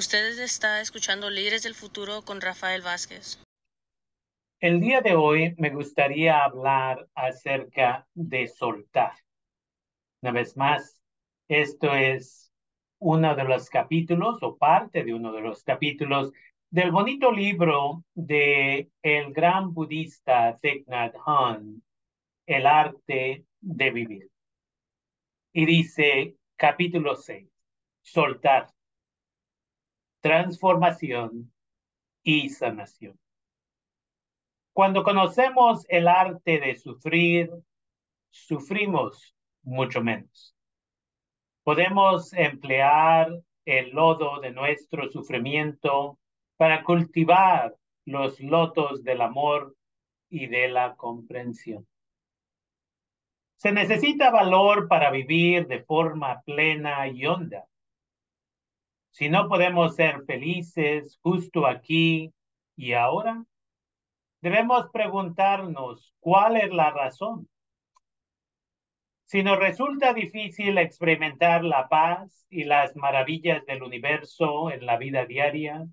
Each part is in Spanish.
Ustedes está escuchando Líderes del Futuro con Rafael Vázquez. El día de hoy me gustaría hablar acerca de soltar. Una vez más, esto es uno de los capítulos o parte de uno de los capítulos del bonito libro de el gran budista Thich Nhat Hanh, El arte de vivir. Y dice capítulo 6, soltar, transformación y sanación. Cuando conocemos el arte de sufrir, sufrimos mucho menos. Podemos emplear el lodo de nuestro sufrimiento para cultivar los lotos del amor y de la comprensión. Se necesita valor para vivir de forma plena y honda. Si no podemos ser felices justo aquí y ahora, debemos preguntarnos cuál es la razón. Si nos resulta difícil experimentar la paz y las maravillas del universo en la vida diaria,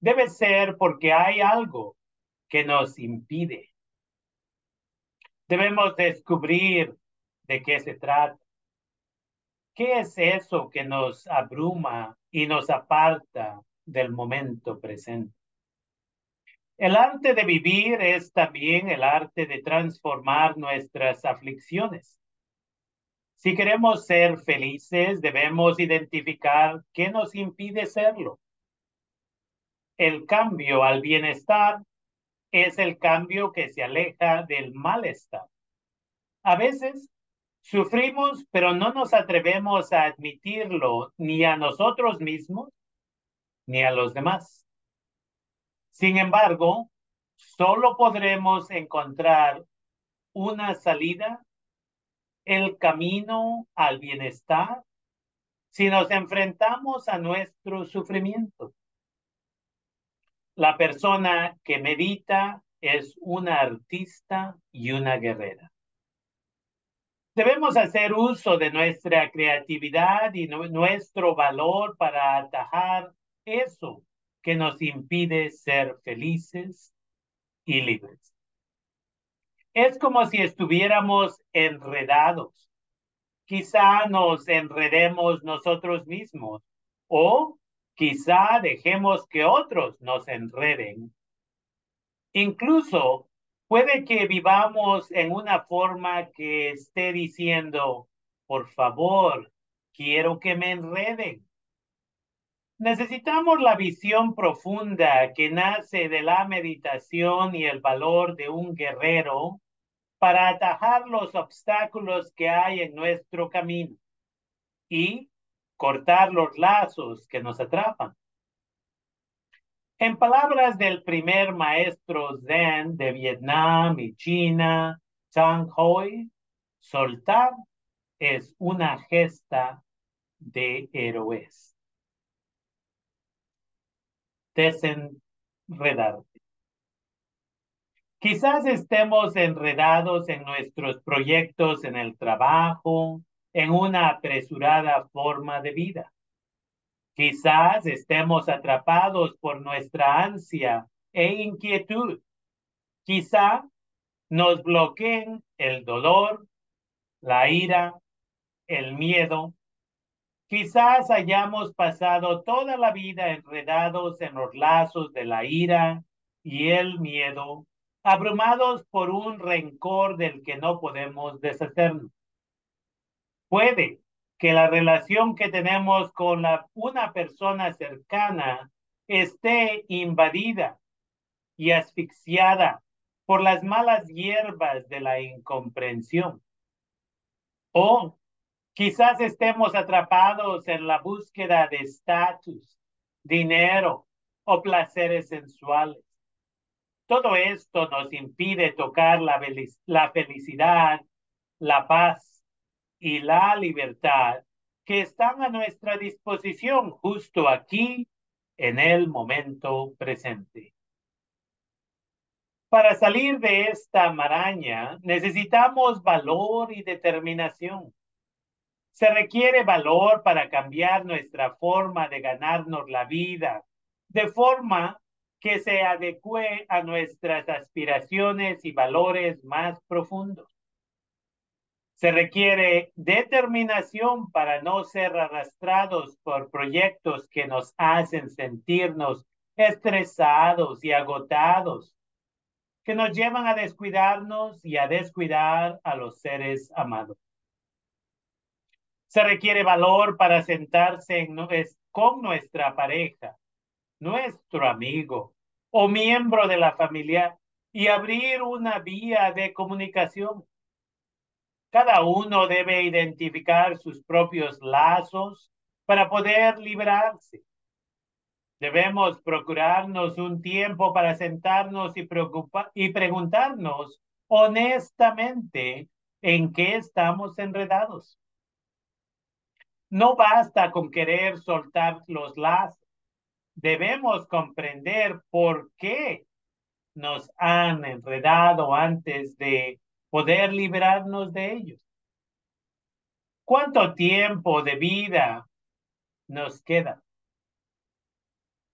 debe ser porque hay algo que nos impide. Debemos descubrir de qué se trata. ¿Qué es eso que nos abruma y nos aparta del momento presente? El arte de vivir es también el arte de transformar nuestras aflicciones. Si queremos ser felices, debemos identificar qué nos impide serlo. El cambio al bienestar es el cambio que se aleja del malestar. A veces sufrimos, pero no nos atrevemos a admitirlo ni a nosotros mismos ni a los demás. Sin embargo, solo podremos encontrar una salida, el camino al bienestar, si nos enfrentamos a nuestro sufrimiento. La persona que medita es una artista y una guerrera. Debemos hacer uso de nuestra creatividad y nuestro valor para atajar eso que nos impide ser felices y libres. Es como si estuviéramos enredados. Quizá nos enredemos nosotros mismos o quizá dejemos que otros nos enreden. Incluso puede que vivamos en una forma que esté diciendo, por favor, quiero que me enreden. Necesitamos la visión profunda que nace de la meditación y el valor de un guerrero para atajar los obstáculos que hay en nuestro camino y cortar los lazos que nos atrapan. En palabras del primer maestro Zen de Vietnam y China, Tang Hoi, soltar es una gesta de héroes desenredarte. Quizás estemos enredados en nuestros proyectos en el trabajo, en una apresurada forma de vida. Quizás estemos atrapados por nuestra ansia e inquietud. Quizá nos bloqueen el dolor, la ira, el miedo Quizás hayamos pasado toda la vida enredados en los lazos de la ira y el miedo, abrumados por un rencor del que no podemos deshacernos. Puede que la relación que tenemos con una persona cercana esté invadida y asfixiada por las malas hierbas de la incomprensión. O Quizás estemos atrapados en la búsqueda de estatus, dinero o placeres sensuales. Todo esto nos impide tocar la felicidad, la paz y la libertad que están a nuestra disposición justo aquí en el momento presente. Para salir de esta maraña necesitamos valor y determinación Se requiere valor para cambiar nuestra forma de ganarnos la vida, de forma que se adecue a nuestras aspiraciones y valores más profundos. Se requiere determinación para no ser arrastrados por proyectos que nos hacen sentirnos estresados y agotados, que nos llevan a descuidarnos y a descuidar a los seres amados. Se requiere valor para sentarse con nuestra pareja, nuestro amigo o miembro de la familia y abrir una vía de comunicación. Cada uno debe identificar sus propios lazos para poder librarse. Debemos procurarnos un tiempo para sentarnos y, y preguntarnos honestamente en qué estamos enredados. No basta con querer soltar los lazos. Debemos comprender por qué nos han enredado antes de poder librarnos de ellos. ¿Cuánto tiempo de vida nos queda?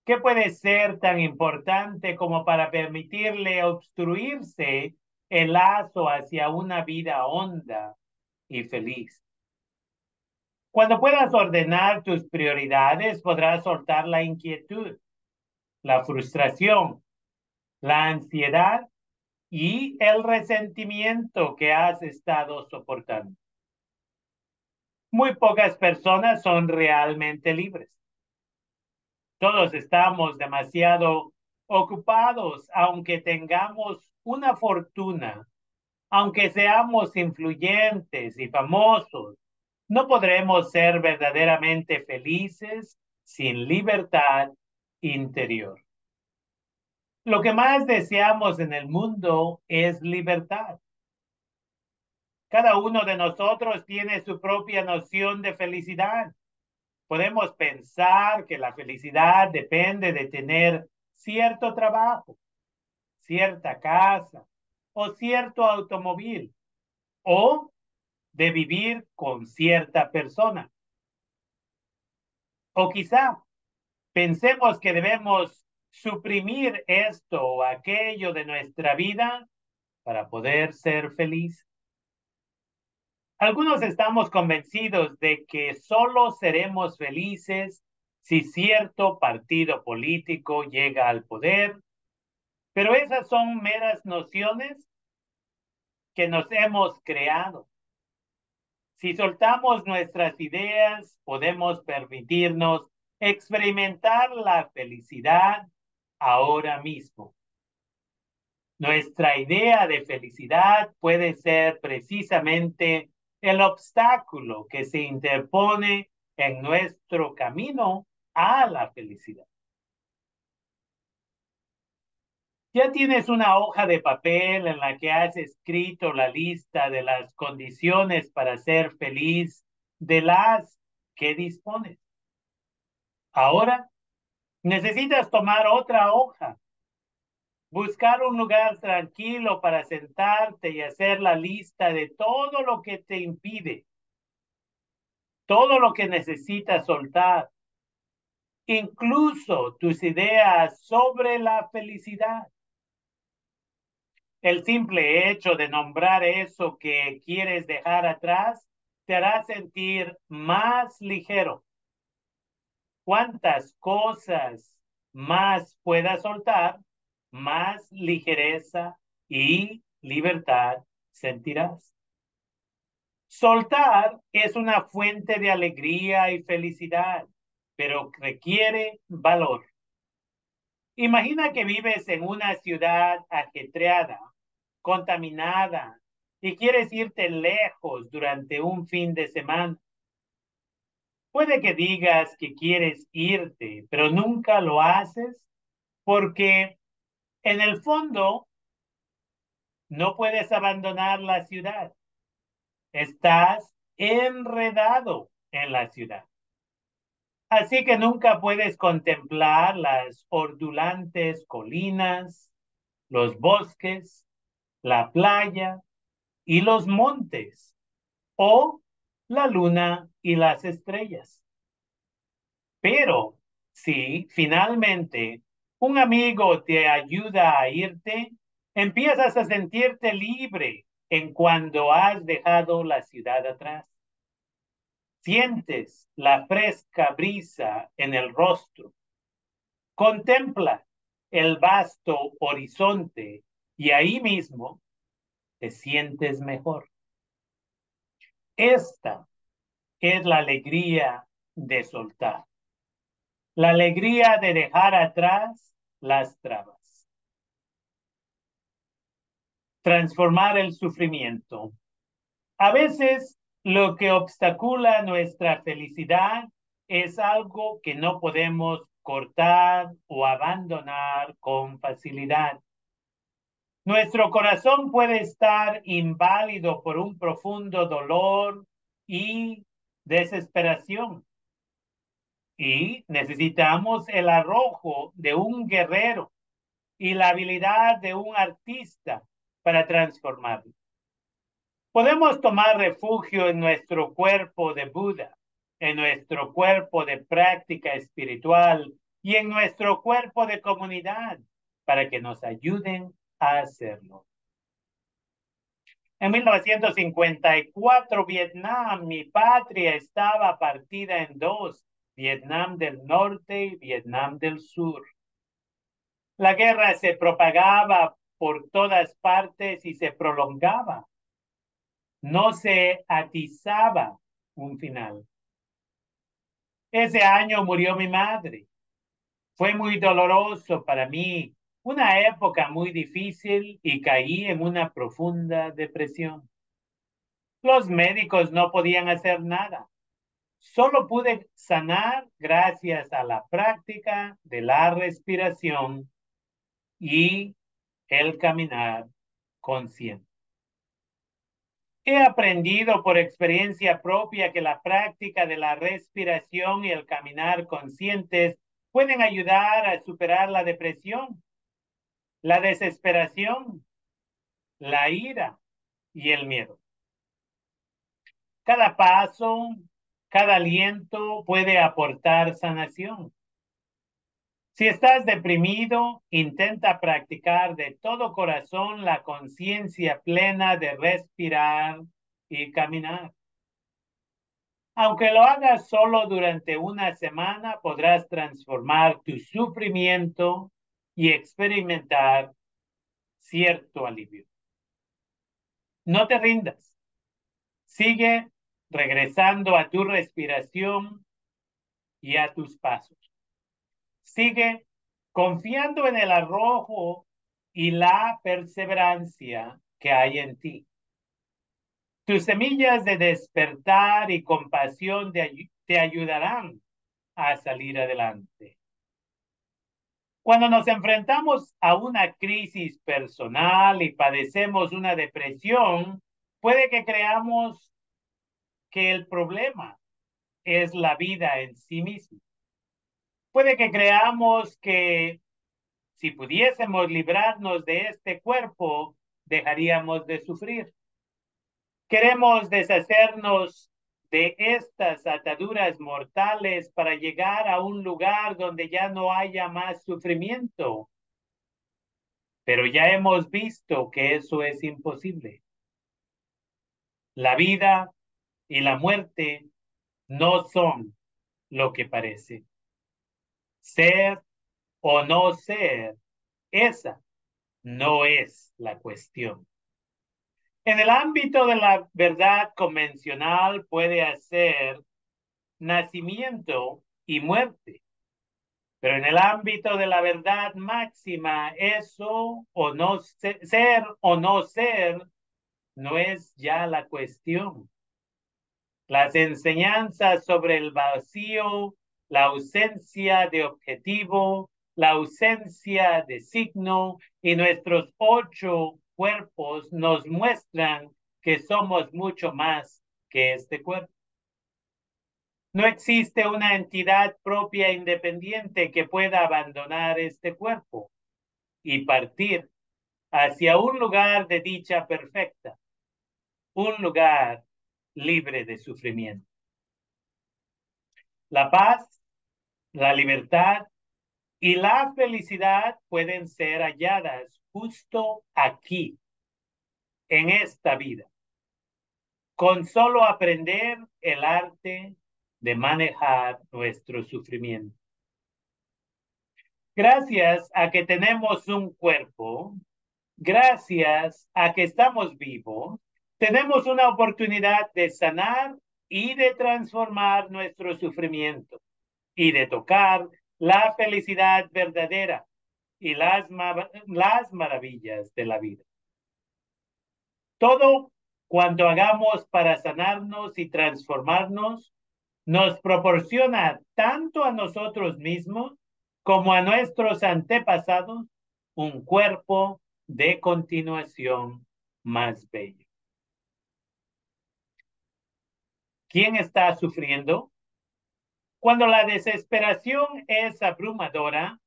¿Qué puede ser tan importante como para permitirle obstruirse el lazo hacia una vida honda y feliz? Cuando puedas ordenar tus prioridades, podrás soltar la inquietud, la frustración, la ansiedad y el resentimiento que has estado soportando. Muy pocas personas son realmente libres. Todos estamos demasiado ocupados, aunque tengamos una fortuna, aunque seamos influyentes y famosos, no podremos ser verdaderamente felices sin libertad interior. Lo que más deseamos en el mundo es libertad. Cada uno de nosotros tiene su propia noción de felicidad. Podemos pensar que la felicidad depende de tener cierto trabajo, cierta casa o cierto automóvil, o de vivir con cierta persona. O quizá pensemos que debemos suprimir esto o aquello de nuestra vida para poder ser feliz. Algunos estamos convencidos de que solo seremos felices si cierto partido político llega al poder, pero esas son meras nociones que nos hemos creado. Si soltamos nuestras ideas, podemos permitirnos experimentar la felicidad ahora mismo. Nuestra idea de felicidad puede ser precisamente el obstáculo que se interpone en nuestro camino a la felicidad. Ya tienes una hoja de papel en la que has escrito la lista de las condiciones para ser feliz de las que dispones. Ahora necesitas tomar otra hoja, buscar un lugar tranquilo para sentarte y hacer la lista de todo lo que te impide, todo lo que necesitas soltar, incluso tus ideas sobre la felicidad. El simple hecho de nombrar eso que quieres dejar atrás te hará sentir más ligero. Cuantas cosas más puedas soltar, más ligereza y libertad sentirás. Soltar es una fuente de alegría y felicidad, pero requiere valor. Imagina que vives en una ciudad ajetreada contaminada y quieres irte lejos durante un fin de semana. Puede que digas que quieres irte, pero nunca lo haces porque en el fondo no puedes abandonar la ciudad. Estás enredado en la ciudad. Así que nunca puedes contemplar las ordulantes colinas, los bosques, la playa y los montes, o la luna y las estrellas. Pero si finalmente un amigo te ayuda a irte, empiezas a sentirte libre en cuando has dejado la ciudad atrás. Sientes la fresca brisa en el rostro. Contempla el vasto horizonte y ahí mismo te sientes mejor. Esta es la alegría de soltar. La alegría de dejar atrás las trabas. Transformar el sufrimiento. A veces lo que obstacula nuestra felicidad es algo que no podemos cortar o abandonar con facilidad. Nuestro corazón puede estar inválido por un profundo dolor y desesperación. Y necesitamos el arrojo de un guerrero y la habilidad de un artista para transformarlo. Podemos tomar refugio en nuestro cuerpo de Buda, en nuestro cuerpo de práctica espiritual y en nuestro cuerpo de comunidad para que nos ayuden hacerlo. En 1954, Vietnam, mi patria, estaba partida en dos, Vietnam del Norte y Vietnam del Sur. La guerra se propagaba por todas partes y se prolongaba. No se atizaba un final. Ese año murió mi madre. Fue muy doloroso para mí una época muy difícil y caí en una profunda depresión. Los médicos no podían hacer nada. Solo pude sanar gracias a la práctica de la respiración y el caminar consciente. He aprendido por experiencia propia que la práctica de la respiración y el caminar conscientes pueden ayudar a superar la depresión la desesperación, la ira y el miedo. Cada paso, cada aliento puede aportar sanación. Si estás deprimido, intenta practicar de todo corazón la conciencia plena de respirar y caminar. Aunque lo hagas solo durante una semana, podrás transformar tu sufrimiento y experimentar cierto alivio. No te rindas. Sigue regresando a tu respiración y a tus pasos. Sigue confiando en el arrojo y la perseverancia que hay en ti. Tus semillas de despertar y compasión te ayudarán a salir adelante. Cuando nos enfrentamos a una crisis personal y padecemos una depresión, puede que creamos que el problema es la vida en sí misma. Puede que creamos que si pudiésemos librarnos de este cuerpo, dejaríamos de sufrir. Queremos deshacernos de estas ataduras mortales para llegar a un lugar donde ya no haya más sufrimiento. Pero ya hemos visto que eso es imposible. La vida y la muerte no son lo que parece. Ser o no ser, esa no es la cuestión. En el ámbito de la verdad convencional puede hacer nacimiento y muerte. Pero en el ámbito de la verdad máxima, eso o no ser, o no ser no es ya la cuestión. Las enseñanzas sobre el vacío, la ausencia de objetivo, la ausencia de signo y nuestros ocho cuerpos nos muestran que somos mucho más que este cuerpo. No existe una entidad propia independiente que pueda abandonar este cuerpo y partir hacia un lugar de dicha perfecta, un lugar libre de sufrimiento. La paz, la libertad y la felicidad pueden ser halladas justo aquí, en esta vida, con solo aprender el arte de manejar nuestro sufrimiento. Gracias a que tenemos un cuerpo, gracias a que estamos vivos, tenemos una oportunidad de sanar y de transformar nuestro sufrimiento y de tocar la felicidad verdadera y las, las maravillas de la vida. Todo cuanto hagamos para sanarnos y transformarnos nos proporciona tanto a nosotros mismos como a nuestros antepasados un cuerpo de continuación más bello. ¿Quién está sufriendo? Cuando la desesperación es abrumadora,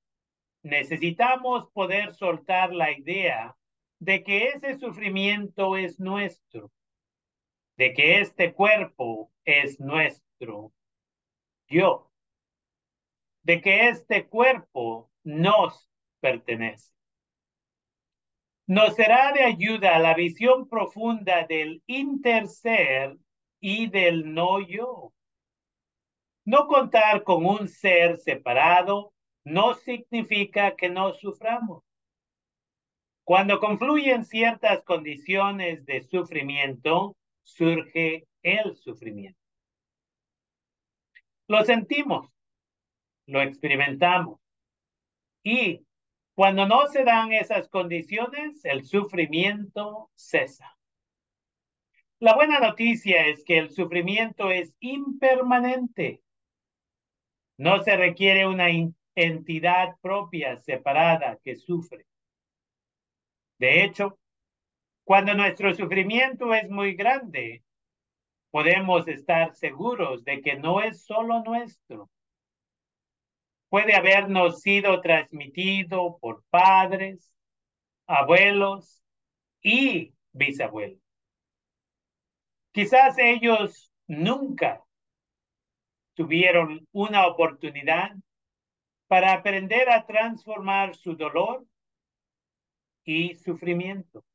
necesitamos poder soltar la idea de que ese sufrimiento es nuestro, de que este cuerpo es nuestro yo, de que este cuerpo nos pertenece. Nos será de ayuda la visión profunda del interser y del no yo. No contar con un ser separado no significa que no suframos. Cuando confluyen ciertas condiciones de sufrimiento, surge el sufrimiento. Lo sentimos, lo experimentamos. Y cuando no se dan esas condiciones, el sufrimiento cesa. La buena noticia es que el sufrimiento es impermanente. No se requiere una entidad propia separada que sufre. De hecho, cuando nuestro sufrimiento es muy grande, podemos estar seguros de que no es solo nuestro, puede habernos sido transmitido por padres, abuelos y bisabuelos. Quizás ellos nunca tuvieron una oportunidad para aprender a transformar su dolor y sufrimiento.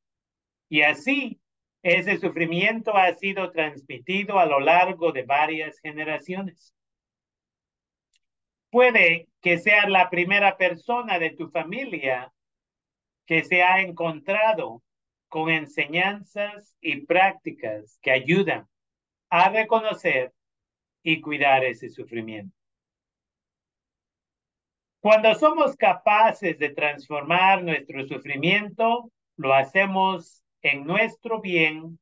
Y así, ese sufrimiento ha sido transmitido a lo largo de varias generaciones. Puede que sea la primera persona de tu familia que se ha encontrado con enseñanzas y prácticas que ayudan a reconocer y cuidar ese sufrimiento. Cuando somos capaces de transformar nuestro sufrimiento, lo hacemos en nuestro bien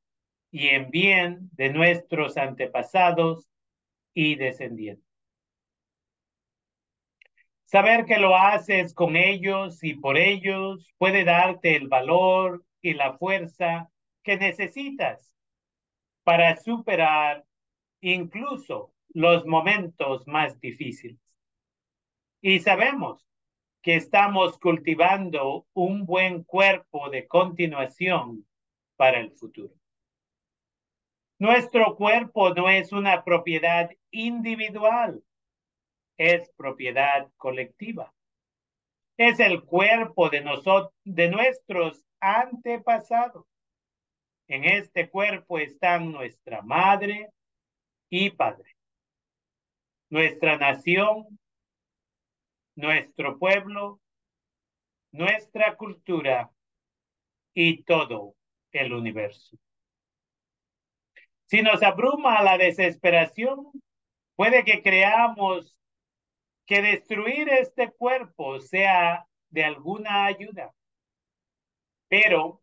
y en bien de nuestros antepasados y descendientes. Saber que lo haces con ellos y por ellos puede darte el valor y la fuerza que necesitas para superar incluso los momentos más difíciles. Y sabemos que estamos cultivando un buen cuerpo de continuación para el futuro. Nuestro cuerpo no es una propiedad individual, es propiedad colectiva. Es el cuerpo de, nosotros, de nuestros antepasados. En este cuerpo están nuestra madre y padre, nuestra nación, nuestro pueblo, nuestra cultura y todo el universo. Si nos abruma la desesperación, puede que creamos que destruir este cuerpo sea de alguna ayuda. Pero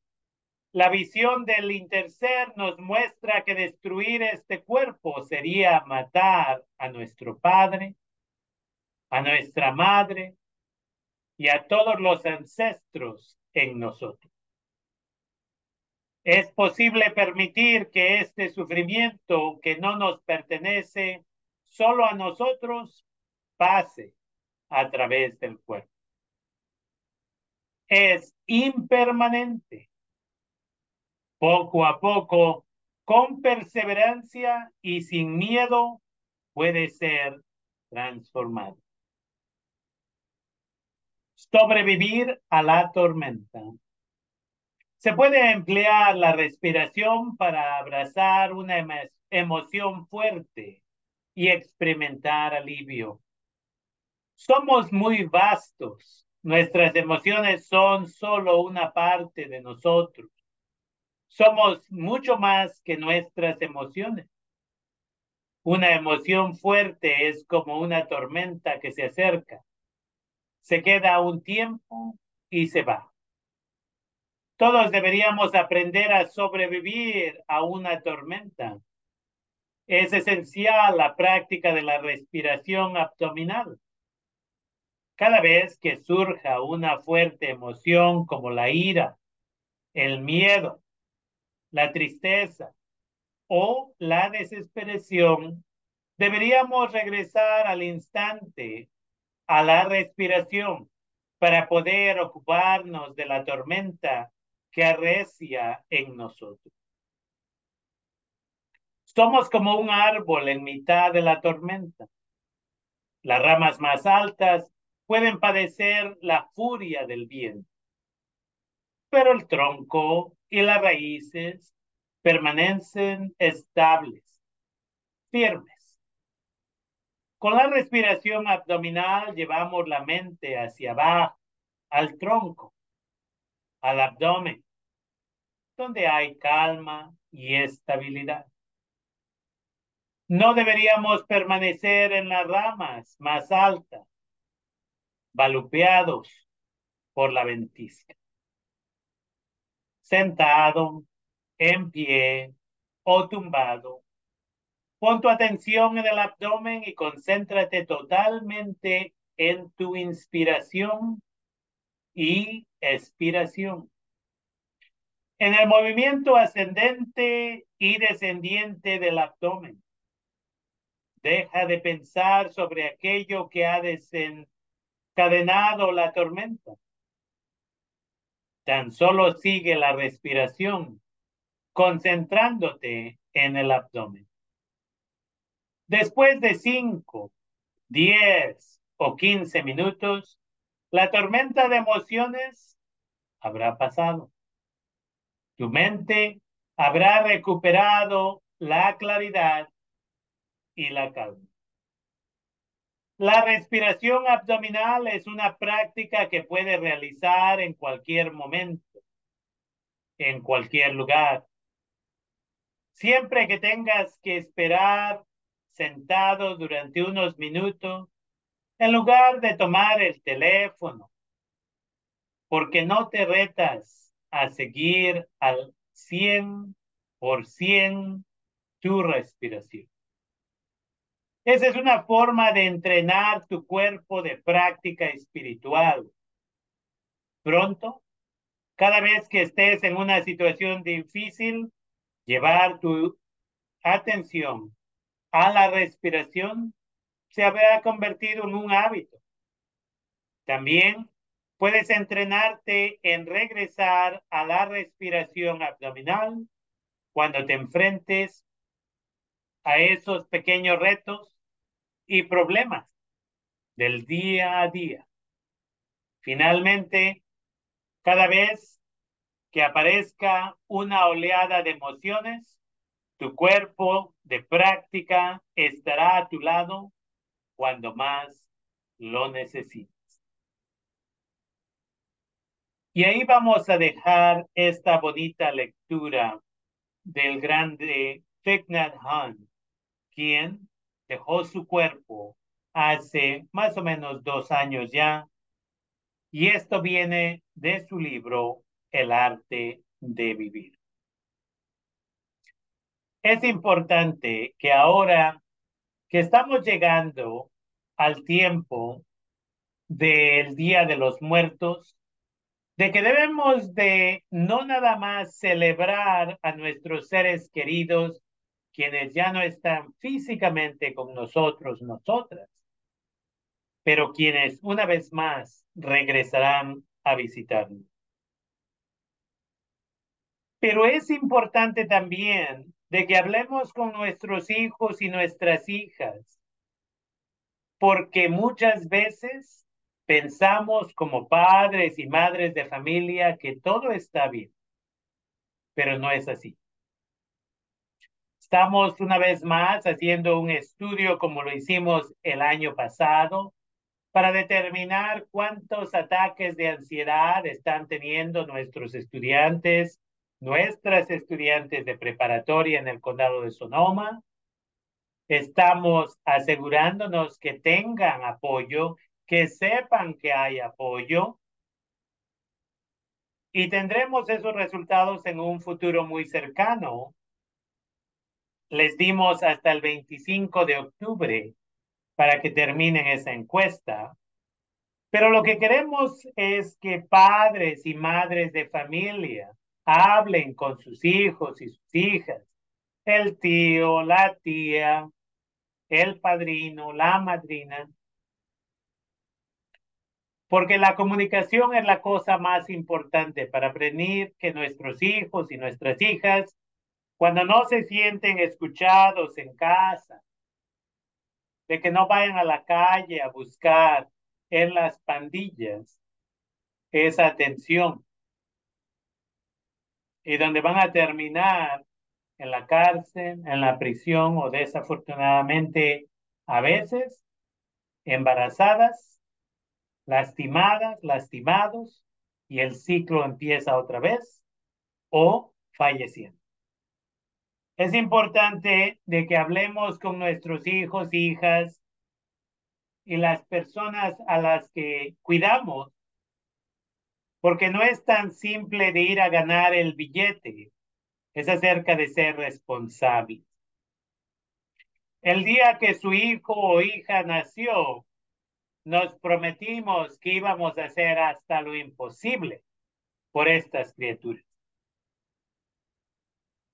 la visión del interser nos muestra que destruir este cuerpo sería matar a nuestro padre, a nuestra madre y a todos los ancestros en nosotros. Es posible permitir que este sufrimiento que no nos pertenece solo a nosotros pase a través del cuerpo. Es impermanente. Poco a poco, con perseverancia y sin miedo, puede ser transformado. Sobrevivir a la tormenta. Se puede emplear la respiración para abrazar una emoción fuerte y experimentar alivio. Somos muy vastos. Nuestras emociones son solo una parte de nosotros. Somos mucho más que nuestras emociones. Una emoción fuerte es como una tormenta que se acerca. Se queda un tiempo y se va. Todos deberíamos aprender a sobrevivir a una tormenta. Es esencial la práctica de la respiración abdominal. Cada vez que surja una fuerte emoción como la ira, el miedo, la tristeza o la desesperación, deberíamos regresar al instante a la respiración para poder ocuparnos de la tormenta que arrecia en nosotros. Somos como un árbol en mitad de la tormenta. Las ramas más altas pueden padecer la furia del viento, pero el tronco y las raíces permanecen estables, firmes. Con la respiración abdominal llevamos la mente hacia abajo, al tronco, al abdomen, donde hay calma y estabilidad. No deberíamos permanecer en las ramas más altas, balupeados por la ventisca. Sentado, en pie o tumbado, pon tu atención en el abdomen y concéntrate totalmente en tu inspiración y expiración en el movimiento ascendente y descendiente del abdomen. Deja de pensar sobre aquello que ha desencadenado la tormenta. Tan solo sigue la respiración, concentrándote en el abdomen. Después de cinco, diez o quince minutos, la tormenta de emociones habrá pasado. Tu mente habrá recuperado la claridad y la calma. La respiración abdominal es una práctica que puedes realizar en cualquier momento, en cualquier lugar. Siempre que tengas que esperar sentado durante unos minutos, en lugar de tomar el teléfono, porque no te retas a seguir al 100% tu respiración. Esa es una forma de entrenar tu cuerpo de práctica espiritual. Pronto, cada vez que estés en una situación difícil, llevar tu atención a la respiración se habrá convertido en un hábito. También Puedes entrenarte en regresar a la respiración abdominal cuando te enfrentes a esos pequeños retos y problemas del día a día. Finalmente, cada vez que aparezca una oleada de emociones, tu cuerpo de práctica estará a tu lado cuando más lo necesites. Y ahí vamos a dejar esta bonita lectura del grande Thich Nhat quien dejó su cuerpo hace más o menos dos años ya. Y esto viene de su libro El arte de vivir. Es importante que ahora que estamos llegando al tiempo del Día de los Muertos, de que debemos de no nada más celebrar a nuestros seres queridos, quienes ya no están físicamente con nosotros, nosotras, pero quienes una vez más regresarán a visitarnos. Pero es importante también de que hablemos con nuestros hijos y nuestras hijas, porque muchas veces pensamos como padres y madres de familia que todo está bien, pero no es así. Estamos una vez más haciendo un estudio como lo hicimos el año pasado para determinar cuántos ataques de ansiedad están teniendo nuestros estudiantes, nuestras estudiantes de preparatoria en el condado de Sonoma. Estamos asegurándonos que tengan apoyo, que sepan que hay apoyo. Y tendremos esos resultados en un futuro muy cercano. Les dimos hasta el 25 de octubre para que terminen esa encuesta. Pero lo que queremos es que padres y madres de familia hablen con sus hijos y sus hijas, el tío, la tía, el padrino, la madrina, porque la comunicación es la cosa más importante para prevenir que nuestros hijos y nuestras hijas, cuando no se sienten escuchados en casa, de que no vayan a la calle a buscar en las pandillas esa atención y donde van a terminar en la cárcel, en la prisión o desafortunadamente a veces embarazadas, lastimadas, lastimados y el ciclo empieza otra vez o falleciendo. Es importante de que hablemos con nuestros hijos, hijas y las personas a las que cuidamos, porque no es tan simple de ir a ganar el billete, es acerca de ser responsable. El día que su hijo o hija nació, nos prometimos que íbamos a hacer hasta lo imposible por estas criaturas.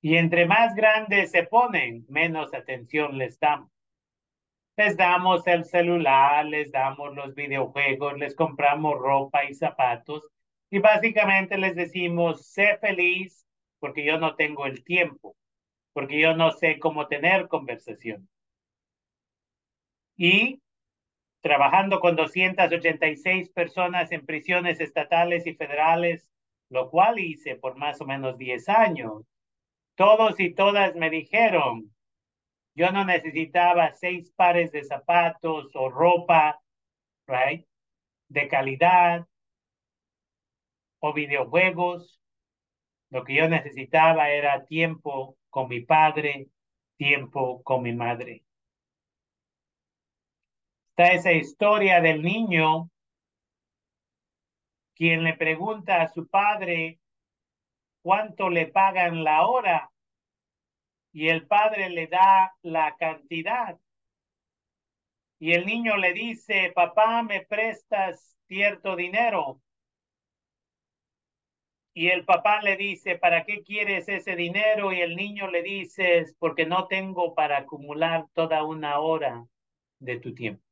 Y entre más grandes se ponen, menos atención les damos. Les damos el celular, les damos los videojuegos, les compramos ropa y zapatos y básicamente les decimos, sé feliz porque yo no tengo el tiempo, porque yo no sé cómo tener conversación. Y trabajando con 286 personas en prisiones estatales y federales, lo cual hice por más o menos 10 años, todos y todas me dijeron, yo no necesitaba seis pares de zapatos o ropa, right, de calidad o videojuegos. Lo que yo necesitaba era tiempo con mi padre, tiempo con mi madre. Está esa historia del niño quien le pregunta a su padre cuánto le pagan la hora y el padre le da la cantidad. Y el niño le dice, papá, ¿me prestas cierto dinero? Y el papá le dice, ¿para qué quieres ese dinero? Y el niño le dice, porque no tengo para acumular toda una hora de tu tiempo.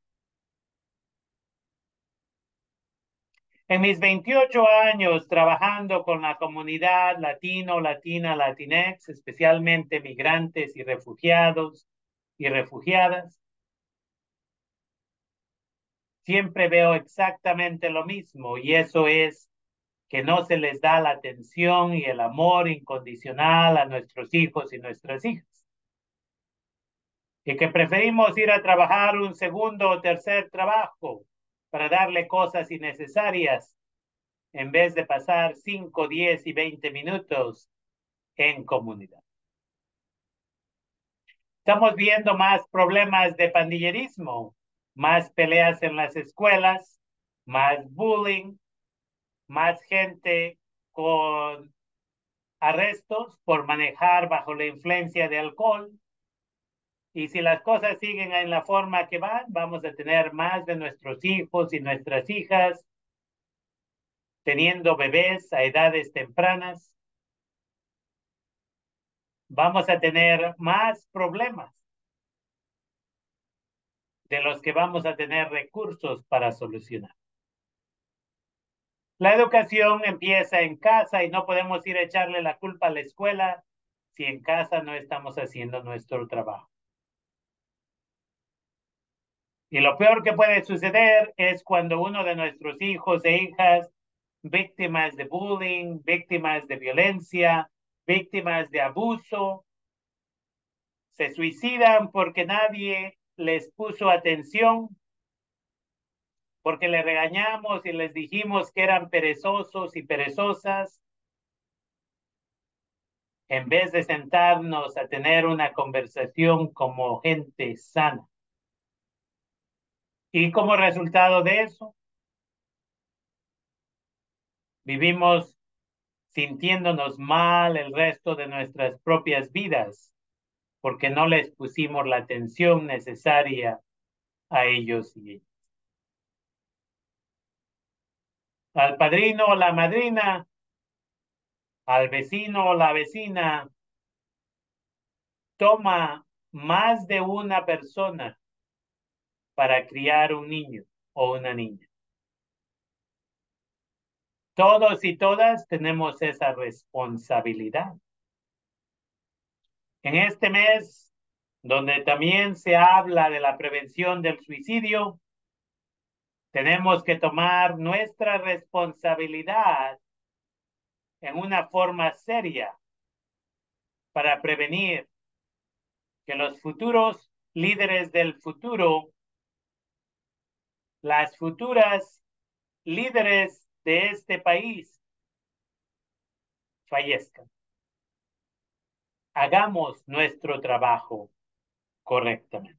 En mis 28 años trabajando con la comunidad latino, latina, latinex, especialmente migrantes y refugiados y refugiadas, siempre veo exactamente lo mismo y eso es que no se les da la atención y el amor incondicional a nuestros hijos y nuestras hijas. Y que preferimos ir a trabajar un segundo o tercer trabajo para darle cosas innecesarias en vez de pasar 5, 10 y 20 minutos en comunidad. Estamos viendo más problemas de pandillerismo, más peleas en las escuelas, más bullying, más gente con arrestos por manejar bajo la influencia de alcohol, y si las cosas siguen en la forma que van, vamos a tener más de nuestros hijos y nuestras hijas teniendo bebés a edades tempranas. Vamos a tener más problemas de los que vamos a tener recursos para solucionar. La educación empieza en casa y no podemos ir a echarle la culpa a la escuela si en casa no estamos haciendo nuestro trabajo. Y lo peor que puede suceder es cuando uno de nuestros hijos e hijas, víctimas de bullying, víctimas de violencia, víctimas de abuso, se suicidan porque nadie les puso atención, porque le regañamos y les dijimos que eran perezosos y perezosas, en vez de sentarnos a tener una conversación como gente sana. Y como resultado de eso, vivimos sintiéndonos mal el resto de nuestras propias vidas porque no les pusimos la atención necesaria a ellos y. Al padrino o la madrina, al vecino o la vecina, toma más de una persona para criar un niño o una niña. Todos y todas tenemos esa responsabilidad. En este mes, donde también se habla de la prevención del suicidio, tenemos que tomar nuestra responsabilidad en una forma seria para prevenir que los futuros líderes del futuro, las futuras líderes de este país, fallezcan hagamos nuestro trabajo correctamente.